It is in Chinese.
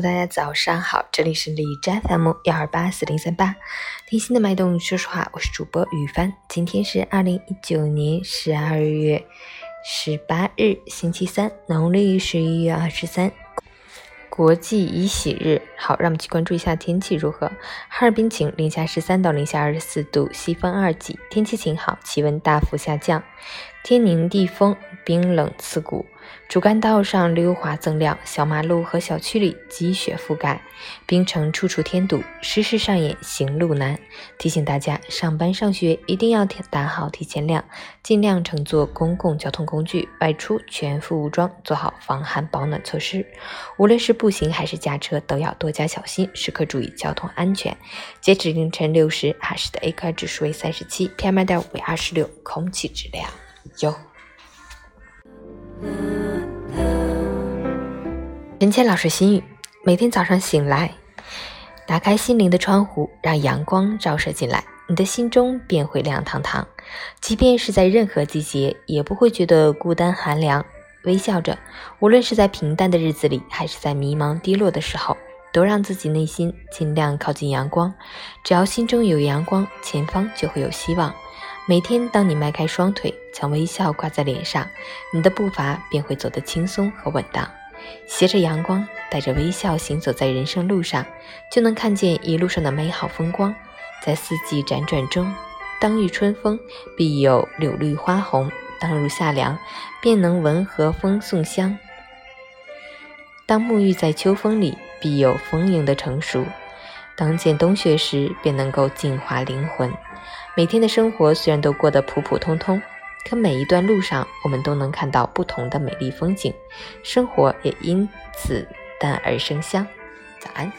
大家早上好，这里是李斋 FM 幺二八四零三八，听心的脉动，说实话，我是主播雨帆。今天是二零一九年十二月十八日，星期三，农历十一月二十三，国际乙喜日。好，让我们去关注一下天气如何。哈尔滨晴，零下十三到零下二十四度，西风二级，天气晴好，气温大幅下降，天宁地风，冰冷刺骨。主干道上溜滑锃亮，小马路和小区里积雪覆盖，冰城处处添堵，时时上演行路难。提醒大家，上班上学一定要打好提前量，尽量乘坐公共交通工具，外出全副武装，做好防寒保暖措施。无论是步行还是驾车，都要多加小心，时刻注意交通安全。截止凌晨六时，哈市的 AQI 指数为三十七，PM 二点五为二十六，空气质量优。陈谦老师心语：每天早上醒来，打开心灵的窗户，让阳光照射进来，你的心中便会亮堂堂。即便是在任何季节，也不会觉得孤单寒凉。微笑着，无论是在平淡的日子里，还是在迷茫低落的时候，都让自己内心尽量靠近阳光。只要心中有阳光，前方就会有希望。每天，当你迈开双腿，将微笑挂在脸上，你的步伐便会走得轻松和稳当。携着阳光，带着微笑行走在人生路上，就能看见一路上的美好风光。在四季辗转中，当遇春风，必有柳绿花红；当入夏凉，便能闻和风送香；当沐浴在秋风里，必有丰盈的成熟；当见冬雪时，便能够净化灵魂。每天的生活虽然都过得普普通通。可每一段路上，我们都能看到不同的美丽风景，生活也因此淡而生香。早安。